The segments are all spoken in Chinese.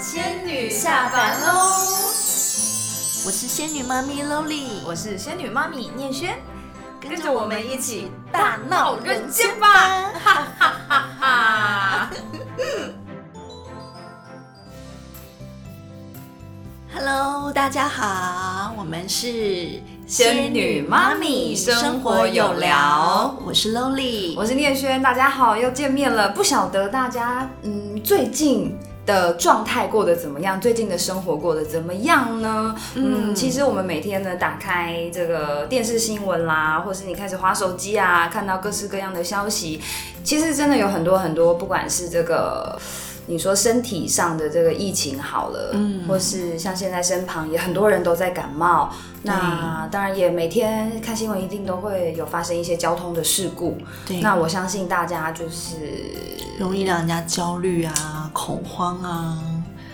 仙女下凡喽！我是仙女妈咪 Loli，我是仙女妈咪念轩，跟着我们一起大闹人间吧！哈哈哈哈！Hello，大家好，我们是仙女妈咪生活有聊，我是 Loli，我是念轩，大家好，又见面了。不晓得大家嗯最近。的状态过得怎么样？最近的生活过得怎么样呢？嗯，其实我们每天呢，打开这个电视新闻啦，或是你开始划手机啊，看到各式各样的消息，其实真的有很多很多，不管是这个。你说身体上的这个疫情好了，嗯，或是像现在身旁也很多人都在感冒，那当然也每天看新闻一定都会有发生一些交通的事故，对，那我相信大家就是容易让人家焦虑啊、恐慌啊，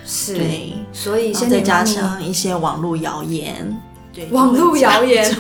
是，对，所以再加上一些网络谣言。对网络谣言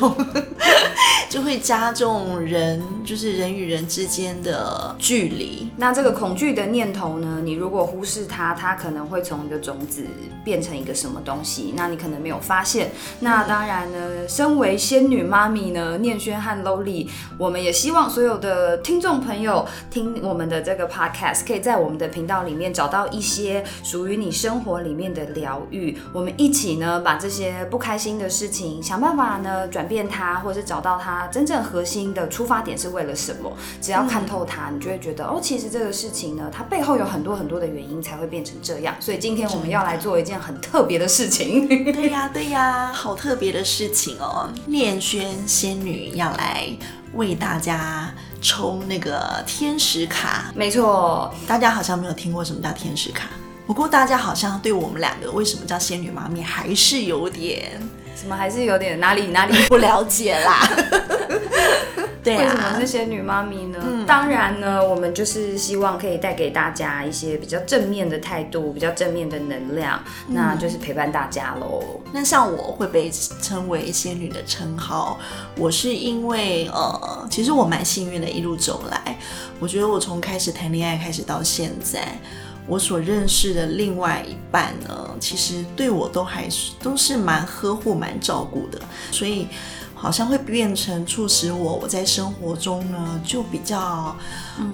就会加重人，就是人与人之间的距离。那这个恐惧的念头呢？你如果忽视它，它可能会从一个种子变成一个什么东西？那你可能没有发现。那当然呢，身为仙女妈咪呢，念轩和 Lowly，我们也希望所有的听众朋友听我们的这个 Podcast，可以在我们的频道里面找到一些属于你生活里面的疗愈。我们一起呢，把这些不开心的事情。想办法呢，转变它，或者是找到它真正核心的出发点是为了什么？只要看透它，你就会觉得哦，其实这个事情呢，它背后有很多很多的原因才会变成这样。所以今天我们要来做一件很特别的事情。对呀，对呀，好特别的事情哦！念轩仙女要来为大家抽那个天使卡。没错，大家好像没有听过什么叫天使卡，不过大家好像对我们两个为什么叫仙女妈咪还是有点。什么还是有点哪里哪里不了解啦？对啊，为什么是仙女妈咪呢？当然呢，我们就是希望可以带给大家一些比较正面的态度，比较正面的能量，那就是陪伴大家喽。那像我会被称为仙女的称号，我是因为呃，其实我蛮幸运的，一路走来，我觉得我从开始谈恋爱开始到现在。我所认识的另外一半呢，其实对我都还是都是蛮呵护、蛮照顾的，所以好像会变成促使我我在生活中呢就比较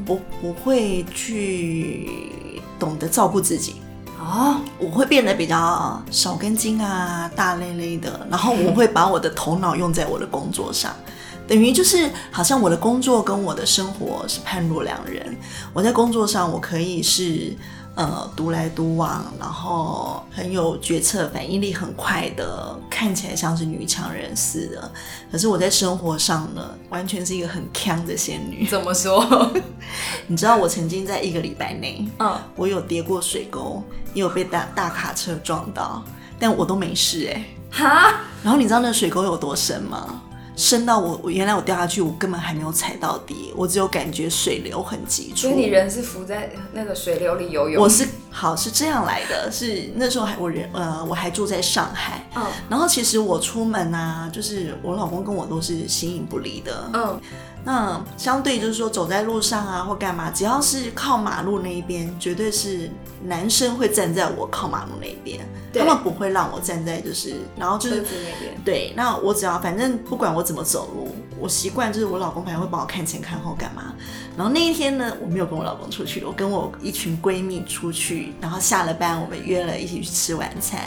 不不会去懂得照顾自己哦，我会变得比较少根筋啊、大累累的，然后我会把我的头脑用在我的工作上，等于就是好像我的工作跟我的生活是判若两人。我在工作上我可以是。呃，独来独往，然后很有决策反应力很快的，看起来像是女强人似的。可是我在生活上呢，完全是一个很强的仙女。怎么说？你知道我曾经在一个礼拜内，嗯，我有跌过水沟，也有被大大卡车撞到，但我都没事哎。哈？然后你知道那水沟有多深吗？深到我，我原来我掉下去，我根本还没有踩到底，我只有感觉水流很急促。所以你人是浮在那个水流里游泳？我是好是这样来的，是那时候还我人呃我还住在上海，嗯，然后其实我出门啊，就是我老公跟我都是形影不离的，嗯。那相对就是说，走在路上啊，或干嘛，只要是靠马路那一边，绝对是男生会站在我靠马路那一边，他们不会让我站在就是，然后就是。对，那我只要反正不管我怎么走路，我习惯就是我老公反正会帮我看前看后干嘛。然后那一天呢，我没有跟我老公出去，我跟我一群闺蜜出去，然后下了班我们约了一起去吃晚餐，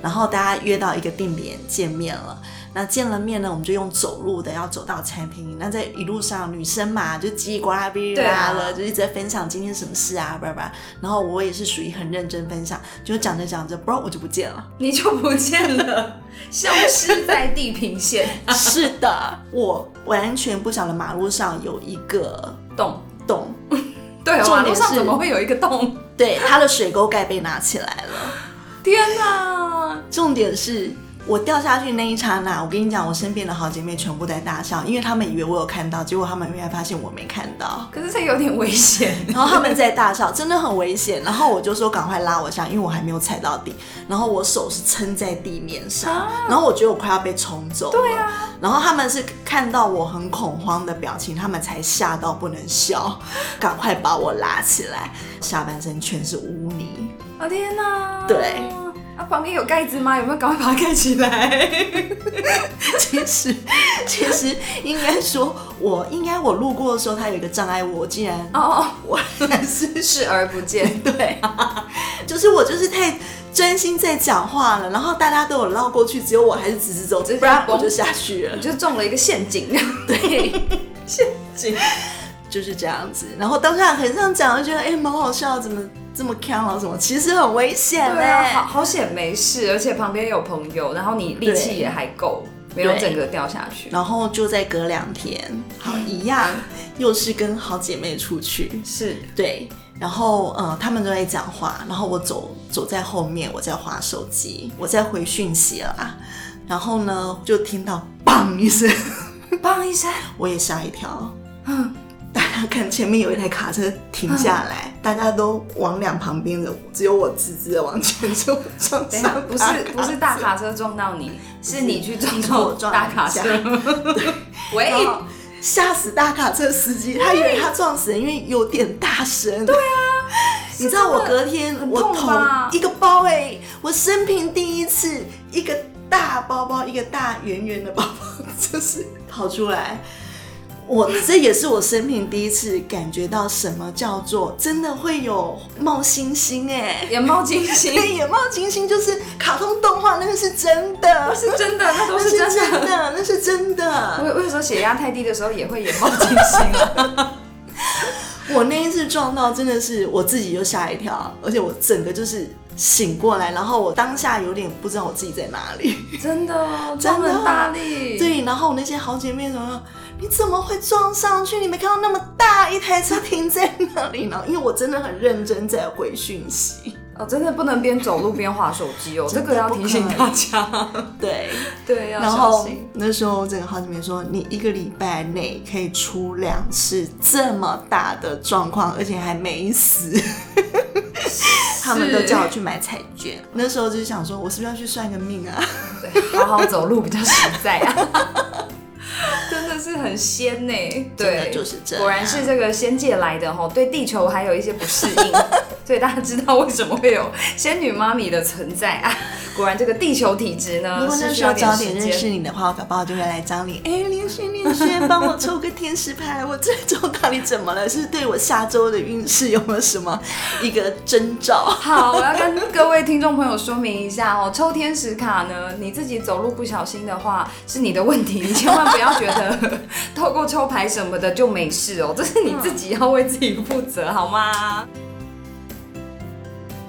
然后大家约到一个定点见面了。那见了面呢，我们就用走路的，要走到餐厅。那在一路上，女生嘛，就叽里呱啦、哔哩啦了，就一直在分享今天什么事啊，叭叭。然后我也是属于很认真分享，就讲着讲着，不知道我就不见了，你就不见了，消失在地平线。是的，我完全不晓得马路上有一个洞洞。对，马路上怎么会有一个洞？对，它的水沟盖被拿起来了。天哪！重点是。我掉下去那一刹那，我跟你讲，我身边的好姐妹全部在大笑，因为他们以为我有看到，结果他们原来发现我没看到。可是这有点危险，然后他们在大笑，真的很危险。然后我就说赶快拉我下，因为我还没有踩到底。然后我手是撑在地面上，然后我觉得我快要被冲走了。对啊。然后他们是看到我很恐慌的表情，他们才吓到不能笑，赶快把我拉起来，下半身全是污泥。哎啊天哪！对，啊旁边有盖子吗？有没有赶快把它盖起来？其实，其实应该说，我应该我路过的时候，它有一个障碍物，我竟然哦哦，我还是 视而不见。对，就是我就是太专心在讲话了，然后大家都有绕过去，只有我还是直直走，不然我就下去了你。就中了一个陷阱。对，陷阱就是这样子。然后当下很这样讲，就觉得哎，蛮、好笑，怎么这么看了？什么？其实很危险嘞、好好险没事，而且旁边有朋友，然后你力气也还够，没有整个掉下去。然后就再隔两天，好一样，又是跟好姐妹出去，是，对，然后呃，他们都在讲话，然后我走走在后面，我在划手机，我在回讯息啦。然后呢，就听到砰一声，砰一声，我也吓一跳。嗯，大家看前面有一台卡车停下来，大家都往两旁边的，只有我直直的往前冲，撞上不是不是大卡车撞到你，是你去撞到我撞大卡车。喂，吓死大卡车司机，他以为他撞死人，因为有点大声。对啊，你知道我隔天我头一个包哎、我生平第一次一个大包包，一个大圆圆的包包，就是跑出来。我这也是我生平第一次感觉到什么叫做真的会有冒星星哎、眼冒金星，对，眼冒金星就是卡通动画，那个是真的，是真的，那都是是真的。那是真的。我我有时候血压太低的时候也会眼冒金星啊。我那一次撞到真的是我自己就吓一跳，而且我整个就是醒过来，然后我当下有点不知道我自己在哪里。真的哦，真的大力。对，然后我那些好姐妹什么，你怎么会撞上去？你没看到那么大一台车停在那里？呢因为我真的很认真在回讯息，哦，真的不能边走路边划手机哦，这个要提醒大家。对。对，要然后小心。那时候这个好姐妹说，你一个礼拜内可以出两次这么大的状况，而且还没死。他们都叫我去买彩券，那时候就是想说，我是不是要去算个命啊？对，好好走路比较实在啊。真的是很仙呢，对，就是这样。果然是这个仙界来的吼，对地球还有一些不适应，所以大家知道为什么会有仙女妈咪的存在啊。果然这个地球体质呢，如果那是需要时候早点认识。你的话，我搞不好就会来找你。哎，连轩连轩，帮我抽个天使牌，我这周到底怎么了？是对我下周的运势有没有什么一个征兆？好，我要跟各位听众朋友说明一下哦，抽天使卡呢，你自己走路不小心的话是你的问题，你千万不要觉得 透过抽牌什么的就没事哦，这是你自己要为自己负责，好吗？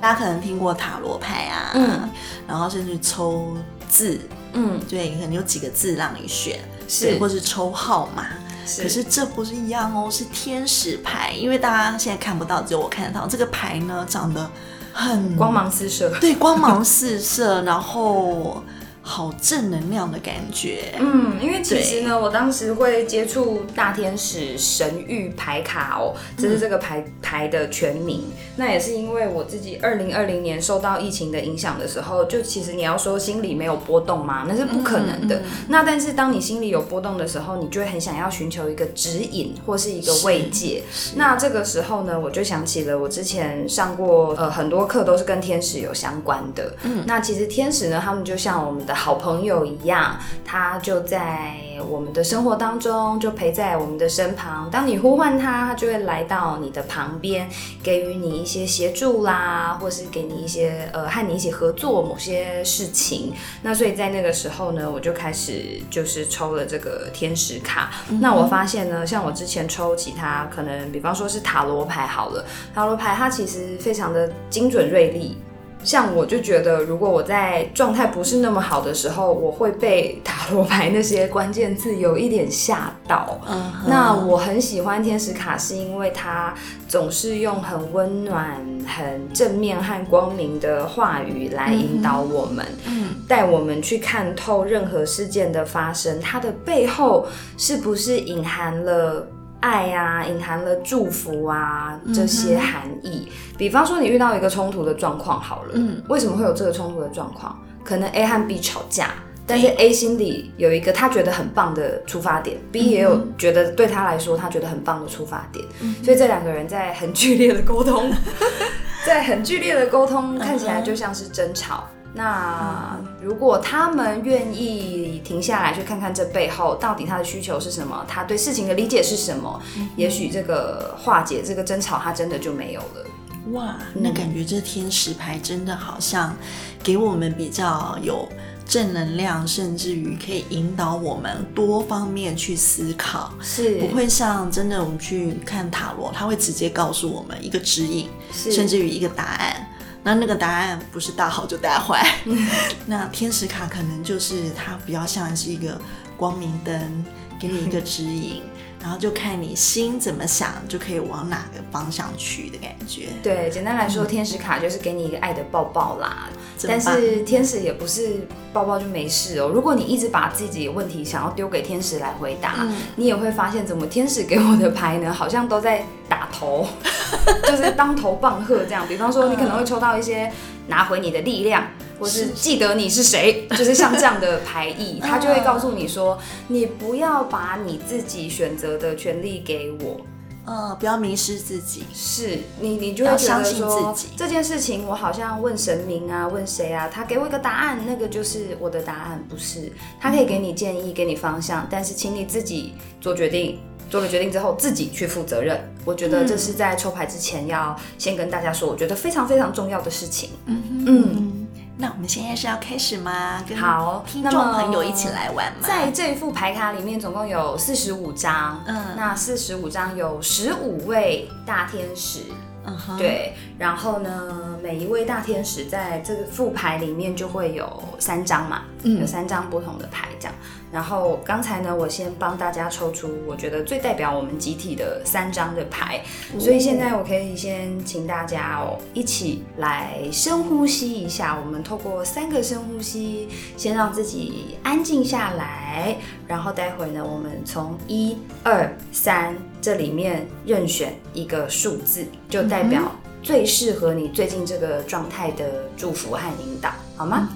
大家可能听过塔罗牌啊，嗯。然后甚至抽字，嗯，对，可能有几个字让你选，是。对或是抽号码。是。可是这不是一样哦，是天使牌，因为大家现在看不到，只有我看得到。这个牌呢，长得很光芒四射。对，光芒四射，然后好正能量的感觉。嗯，因为其实呢，我当时会接触大天使神域牌卡哦，这是这个牌牌的全名。那也是因为我自己二零二零年受到疫情的影响的时候，就其实你要说心里没有波动吗？那是不可能的。那但是当你心里有波动的时候，你就会很想要寻求一个指引或是一个慰藉。那这个时候呢，我就想起了我之前上过呃很多课都是跟天使有相关的。嗯，那其实天使呢，他们就像我们的好朋友一样，他就在我们的生活当中，就陪在我们的身旁。当你呼唤他，他就会来到你的旁边，给予你一些协助啦，或是给你一些呃和你一起合作某些事情。那所以在那个时候呢，我就开始就是抽了这个天使卡。那我发现呢，像我之前抽其他可能，比方说是塔罗牌好了，塔罗牌它其实非常的精准锐利。像我就觉得，如果我在状态不是那么好的时候，我会被塔罗牌那些关键字有一点吓到。那我很喜欢天使卡，是因为它总是用很温暖、很正面和光明的话语来引导我们，嗯带我们去看透任何事件的发生，它的背后是不是隐含了。爱啊，隐含了祝福啊，这些含义。比方说，你遇到一个冲突的状况，好了，嗯为什么会有这个冲突的状况？可能 A 和 B 吵架，但是 A 心里有一个他觉得很棒的出发点，B 也有觉得对他来说他觉得很棒的出发点，所以这两个人在很剧烈的沟通 在很剧烈的沟通，看起来就像是争吵。那如果他们愿意停下来去看看这背后到底他的需求是什么，他对事情的理解是什么，也许这个化解这个争吵，他真的就没有了。哇，那感觉这天使牌真的好像给我们比较有正能量，甚至于可以引导我们多方面去思考，是。不会像真的我们去看塔罗，他会直接告诉我们一个指引，是。甚至于一个答案。那那个答案不是大好就大坏，那天使卡可能就是它比较像是一个光明灯，给你一个指引，然后就看你心怎么想，就可以往哪个方向去的感觉。对，简单来说，天使卡就是给你一个爱的抱抱啦。但是天使也不是抱抱就没事哦。如果你一直把自己的问题想要丢给天使来回答，嗯你也会发现，怎么天使给我的牌呢，好像都在打头，就是当头棒喝这样。比方说，你可能会抽到一些拿回你的力量。或是是记得你是谁，就是像这样的牌意，他就会告诉你说，你不要把你自己选择的权利给我，呃，不要迷失自己。是你，你就要相信自己这件事情，我好像问神明啊，问谁啊，他给我一个答案，那个就是我的答案，不是他可以给你建议，给你方向，但是请你自己做决定。做了决定之后，自己去负责任。我觉得这是在抽牌之前要先跟大家说，我觉得非常非常重要的事情。嗯嗯那我们现在是要开始吗？跟好听众朋友一起来玩吗？在这副牌卡里面，总共有四十五张。嗯那四十五张有十五位大天使。嗯哼，对，然后呢，每一位大天使在这个副牌里面就会有三张嘛，嗯。有三张不同的牌这样。然后刚才呢，我先帮大家抽出我觉得最代表我们集体的三张的牌，所以现在我可以先请大家哦一起来深呼吸一下，我们透过三个深呼吸，先让自己安静下来，然后待会呢，我们从一二三这里面任选一个数字，就代表最适合你最近这个状态的祝福和引导，好吗？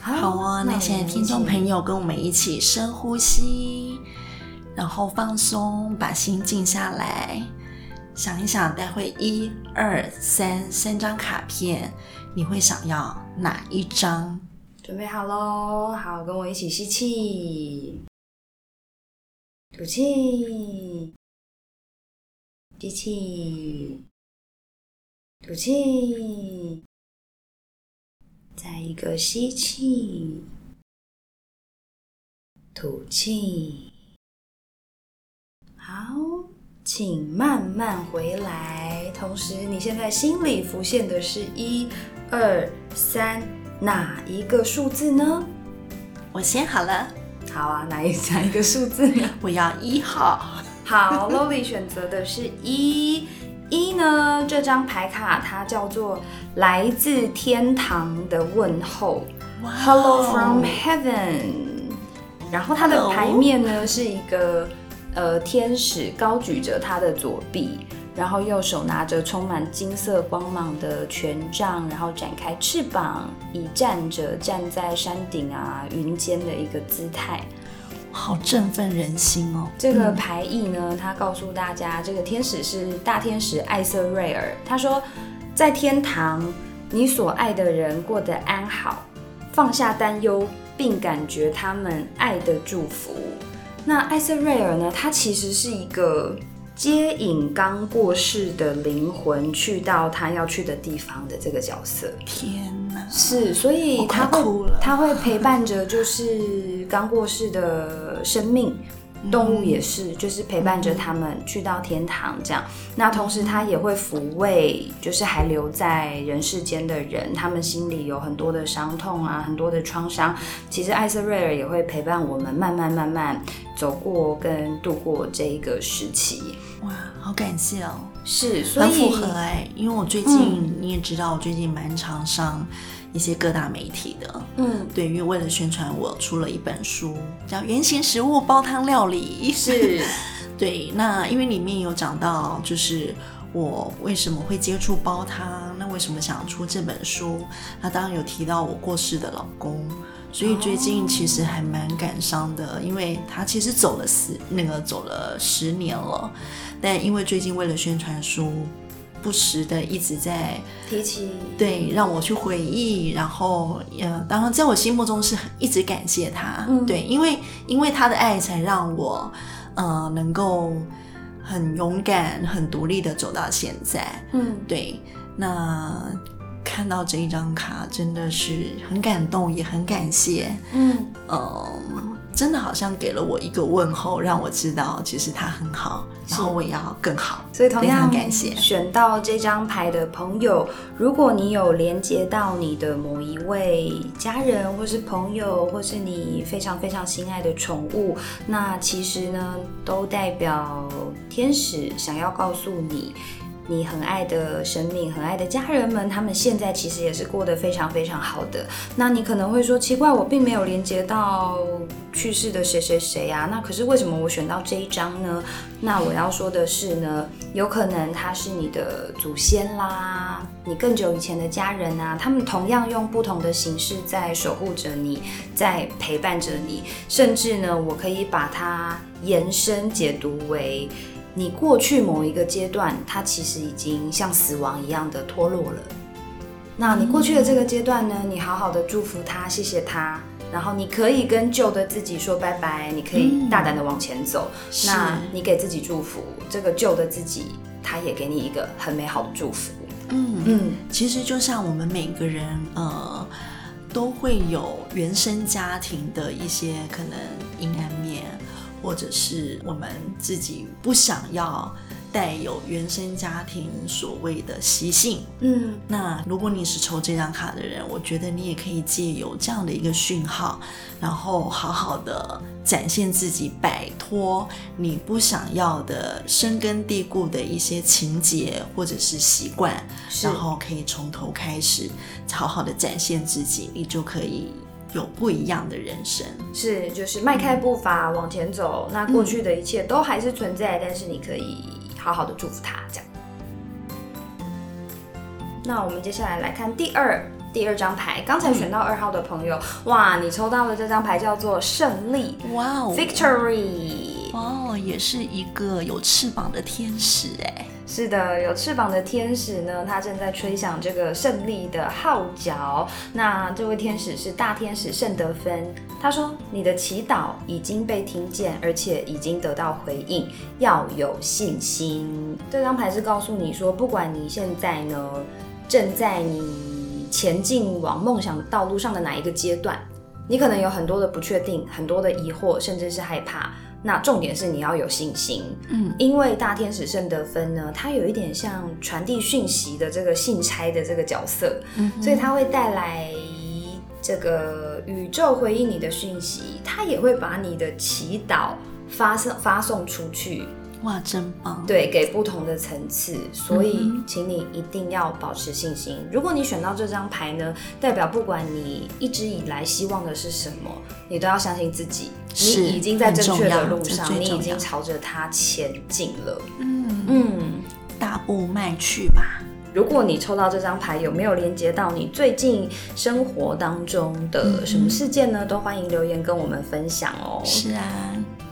好好哦，那现在听众朋友跟我们一起深呼吸，然后放松，把心静下来，想一想，待会一二三三张卡片，你会想要哪一张？准备好喽，好，跟我一起吸气，吐气，吸气，吐气，再一个吸气，吐气。好，请慢慢回来。同时，你现在心里浮现的是一、二、三，哪一个数字呢？我先好了，好啊，哪一哪一个数字呢？我要一号。好 l o l y 选择的是一。一呢，这张牌卡它叫做来自天堂的问候，Hello from Heaven。然后它的牌面呢是一个呃天使高举着他的左臂，然后右手拿着充满金色光芒的权杖，然后展开翅膀，以站着站在山顶啊云间的一个姿态。好振奋人心哦！这个牌意呢，他告诉大家，这个天使是大天使艾瑟瑞尔。他说，在天堂，你所爱的人过得安好，放下担忧，并感觉他们爱的祝福。那艾瑟瑞尔呢？他其实是一个接引刚过世的灵魂去到他要去的地方的这个角色。天哪，是，所以他会他会陪伴着就是刚过世的生命，动物也是，就是陪伴着他们去到天堂这样。那同时他也会抚慰，就是还留在人世间的人，他们心里有很多的伤痛啊，很多的创伤。其实艾瑟瑞尔也会陪伴我们，慢慢慢慢走过跟度过这一个时期。哇，好感谢哦！是，所以很符合哎、因为我最近、你也知道，我最近蛮常上一些各大媒体的。嗯，对，因为为了宣传，我出了一本书，叫《原型食物煲汤料理》。是，对，那因为里面有讲到，就是我为什么会接触煲汤，那为什么想出这本书？那当然有提到我过世的老公，所以最近其实还蛮感伤的，因为他其实走了十那个走了十年了，但因为最近为了宣传书，不时的一直在提起，对，让我去回忆，然后呃，当然在我心目中是一直感谢他，嗯。对，因为因为他的爱才让我呃能够很勇敢、很独立的走到现在，嗯，对，那看到这一张卡真的是很感动，也很感谢，嗯，呃，真的好像给了我一个问候，让我知道其实他很好，然后我也要更好，所以同样常感谢。选到这张牌的朋友，如果你有连接到你的某一位家人，或是朋友，或是你非常非常心爱的宠物，那其实呢，都代表天使想要告诉你。你很爱的生命，很爱的家人们，他们现在其实也是过得非常非常好的。那你可能会说，奇怪，我并没有连接到去世的谁谁谁啊，那可是为什么我选到这一张呢？那我要说的是呢，有可能他是你的祖先啦，你更久以前的家人啊，他们同样用不同的形式在守护着你，在陪伴着你，甚至呢，我可以把它延伸解读为。你过去某一个阶段，它其实已经像死亡一样的脱落了。那你过去的这个阶段呢，你好好的祝福他，谢谢他，然后你可以跟旧的自己说拜拜，你可以大胆的往前走。是那你给自己祝福，这个旧的自己，他也给你一个很美好的祝福。嗯嗯，其实就像我们每个人，呃，都会有原生家庭的一些可能阴暗面，或者是我们自己不想要带有原生家庭所谓的习性。嗯，那如果你是抽这张卡的人，我觉得你也可以借由这样的一个讯号，然后好好的展现自己，摆脱你不想要的深根蒂固的一些情节或者是习惯，然后可以从头开始，好好的展现自己，你就可以有不一样的人生。是，就是迈开步伐往前走。那过去的一切都还是存在，但是你可以好好的祝福他，这样。那我们接下来来看第二第二张牌，刚才选到二号的朋友，哇，你抽到的这张牌叫做胜利哇哦 （Victory）。哦，也是一个有翅膀的天使哎。是的，有翅膀的天使呢，他正在吹响这个胜利的号角。那这位天使是大天使圣德芬，他说：“你的祈祷已经被听见，而且已经得到回应，要有信心。”这张牌是告诉你说，不管你现在呢正在你前进往梦想道路上的哪一个阶段，你可能有很多的不确定，很多的疑惑，甚至是害怕。那重点是你要有信心，嗯，因为大天使圣德芬呢，它有一点像传递讯息的这个信差的这个角色，嗯所以它会带来这个宇宙回应你的讯息，它也会把你的祈祷发送发送出去，哇，真棒。对，给不同的层次，所以请你一定要保持信心。如果你选到这张牌呢，代表不管你一直以来希望的是什么，你都要相信自己，你已经在正确的路上，你已经朝着它前进了。嗯，嗯，大步迈去吧。如果你抽到这张牌，有没有连接到你最近生活当中的什么事件呢？都欢迎留言跟我们分享哦。是啊，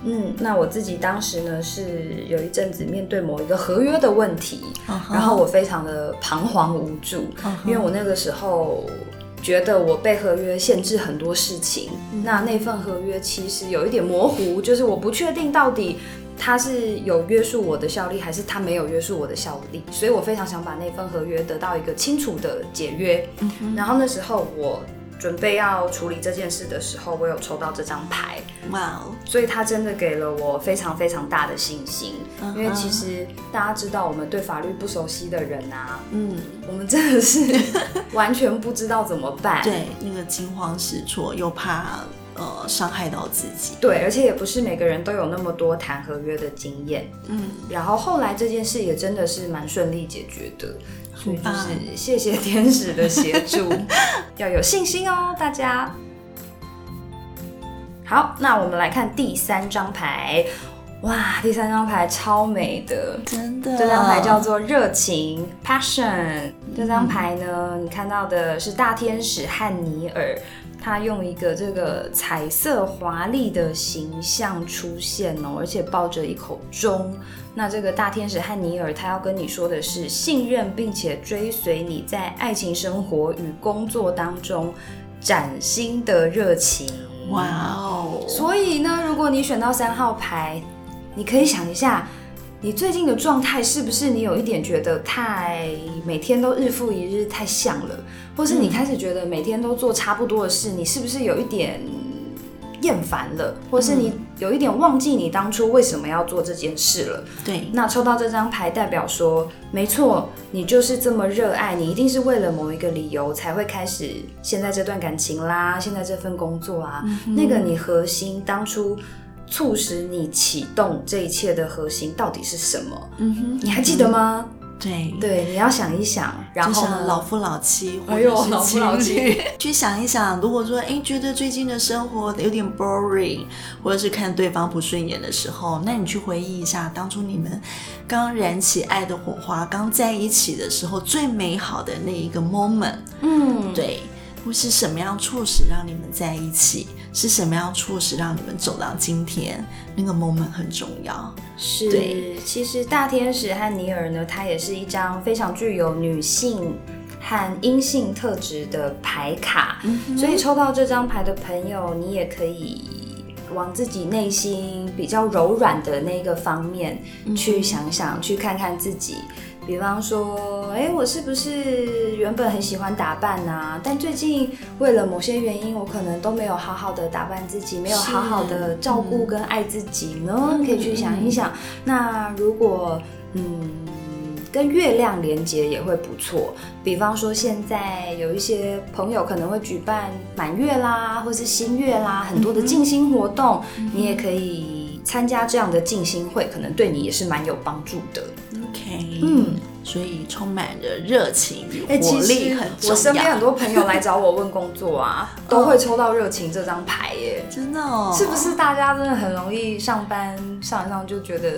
嗯，那我自己当时呢是有一阵子面对某一个合约的问题，然后我非常的彷徨无助，因为我那个时候觉得我被合约限制很多事情，嗯那那份合约其实有一点模糊，就是我不确定到底。它是有约束我的效力，还是它没有约束我的效力？所以我非常想把那份合约得到一个清楚的解约。嗯然后那时候我准备要处理这件事的时候，我有抽到这张牌，哇哦，所以它真的给了我非常非常大的信心。因为其实大家知道，我们对法律不熟悉的人啊，嗯，我们真的是 完全不知道怎么办。对，那个惊慌失措，又怕呃伤害到自己。对，而且也不是每个人都有那么多谈合约的经验。嗯，然后后来这件事也真的是蛮顺利解决的，所以就是谢谢天使的协助，要有信心哦，大家。好，那我们来看第三张牌。哇，第三张牌超美的，真的，这张牌叫做热情 （passion）。这张牌呢，你看到的是大天使汉尼尔，他用一个这个彩色华丽的形象出现哦，而且抱着一口钟。那这个大天使汉尼尔，他要跟你说的是信任，并且追随你在爱情生活与工作当中崭新的热情。哇哦！所以呢，如果你选到三号牌，你可以想一下，你最近的状态是不是你有一点觉得太每天都日复一日太像了，或是你开始觉得每天都做差不多的事，你是不是有一点厌烦了，或是你有一点忘记你当初为什么要做这件事了？对，那抽到这张牌代表说，没错，你就是这么热爱，你一定是为了某一个理由才会开始现在这段感情啦，现在这份工作啊，那个你核心当初。促使你启动这一切的核心到底是什么？嗯哼，你还记得吗？对对，你要想一想，然后老夫老妻，哎呦，老夫老妻，去想一想。如果说哎，觉得最近的生活有点 boring，或者是看对方不顺眼的时候，那你去回忆一下当初你们刚燃起爱的火花，刚在一起的时候最美好的那一个 moment。嗯，对。会是什么样促使让你们在一起？是什么样促使让你们走到今天？那个 moment 很重要。是，对，其实大天使和尼尔呢，它也是一张非常具有女性和阴性特质的牌卡。所以抽到这张牌的朋友，你也可以往自己内心比较柔软的那个方面去想想，去看看自己。比方说，哎，我是不是原本很喜欢打扮啊？但最近为了某些原因，我可能都没有好好的打扮自己，没有好好的照顾跟爱自己呢？可以去想一想。那如果嗯，跟月亮连接也会不错。比方说，现在有一些朋友可能会举办满月啦，或是新月啦，很多的静心活动，你也可以参加这样的静心会，可能对你也是蛮有帮助的。嗯，所以充满着热情与活力很重要。我身边很多朋友来找我问工作啊，都会抽到热情这张牌耶，真的哦。是不是大家真的很容易上班上一上就觉得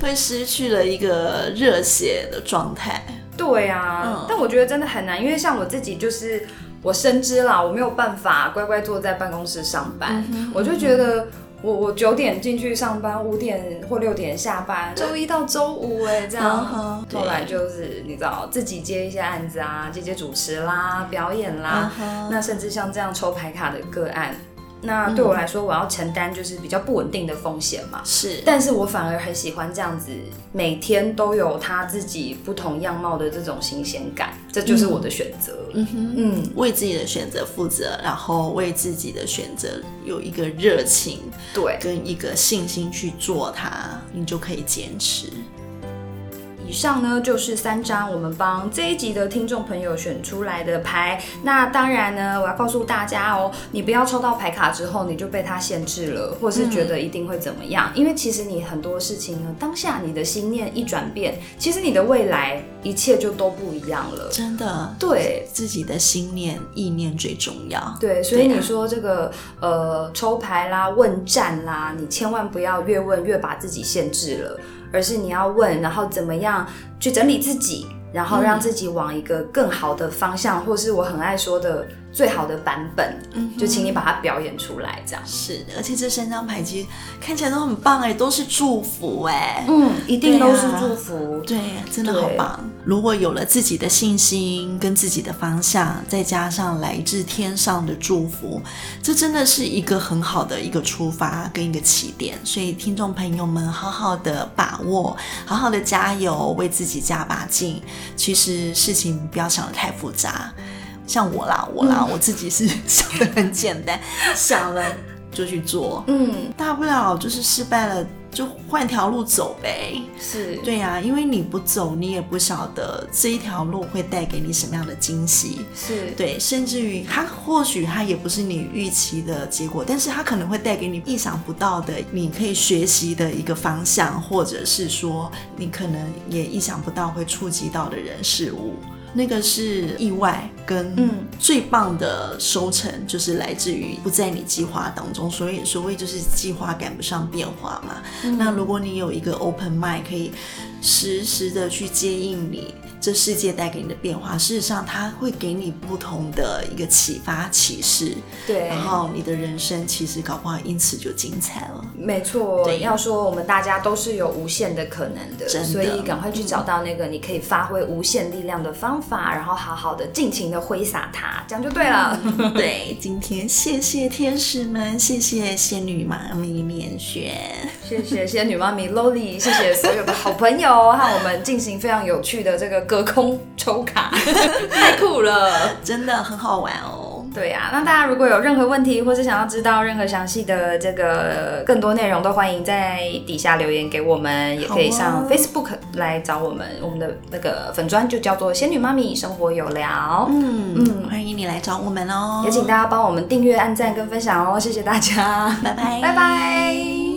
会失去了一个热血的状态？对啊，但我觉得真的很难，因为像我自己就是我深知啦，我没有办法乖乖坐在办公室上班，我就觉得。我我九点进去上班，五点或六点下班，周一到周五哎，这样。后来就是你知道，自己接一些案子啊，接接主持啦、表演啦，那甚至像这样抽牌卡的个案。那对我来说，我要承担就是比较不稳定的风险嘛。是，但是我反而很喜欢这样子，每天都有他自己不同样貌的这种新鲜感，这就是我的选择。嗯哼，嗯，为自己的选择负责，然后为自己的选择有一个热情，对，跟一个信心去做它，你就可以坚持。以上呢就是三张我们帮这一集的听众朋友选出来的牌。那当然呢，我要告诉大家哦，你不要抽到牌卡之后你就被它限制了，或是觉得一定会怎么样。因为其实你很多事情呢，当下你的心念一转变，其实你的未来一切就都不一样了。真的，对自己的心念意念最重要。对，所以你说这个呃抽牌啦、问战啦，你千万不要越问越把自己限制了。而是你要问，然后怎么样去整理自己，然后让自己往一个更好的方向，或是我很爱说的。最好的版本，嗯，就请你把它表演出来，这样是的。而且这三张牌其实看起来都很棒哎，都是祝福哎，嗯，一定都是祝福，对，真的好棒。如果有了自己的信心跟自己的方向，再加上来自天上的祝福，这真的是一个很好的一个出发跟一个起点。所以听众朋友们，好好的把握，好好的加油，为自己加把劲。其实事情不要想的太复杂。像我啦，我啦，我自己是 想的很简单，想了就去做，嗯，大不了就是失败了就换条路走呗。是对呀，因为你不走，你也不晓得这一条路会带给你什么样的惊喜。是对，甚至于它或许它也不是你预期的结果，但是它可能会带给你意想不到的，你可以学习的一个方向，或者是说你可能也意想不到会触及到的人事物。那个是意外，跟嗯最棒的收成就是来自于不在你计划当中，所以所谓就是计划赶不上变化嘛。那如果你有一个 open mind，可以实时的去接应你这世界带给你的变化，事实上它会给你不同的一个启发启示，对然后你的人生其实搞不好因此就精彩了。没错，对要说我们大家都是有无限的可能的，所以赶快去找到那个你可以发挥无限力量的方法，然后好好的尽情的挥洒它，这样就对了。对，今天谢谢天使们，谢谢仙女妈咪面轩。谢谢仙女妈咪 Loli，谢谢所有的好朋友和我们进行非常有趣的这个隔空抽卡，太酷了。真的很好玩哦。对呀、那大家如果有任何问题，或是想要知道任何详细的这个更多内容，都欢迎在底下留言给我们，也可以上 Facebook 来找我们。我们的那个粉砖就叫做仙女妈咪生活有聊。嗯嗯，欢迎你来找我们哦。也请大家帮我们订阅、按赞跟分享哦，谢谢大家，拜拜，拜拜。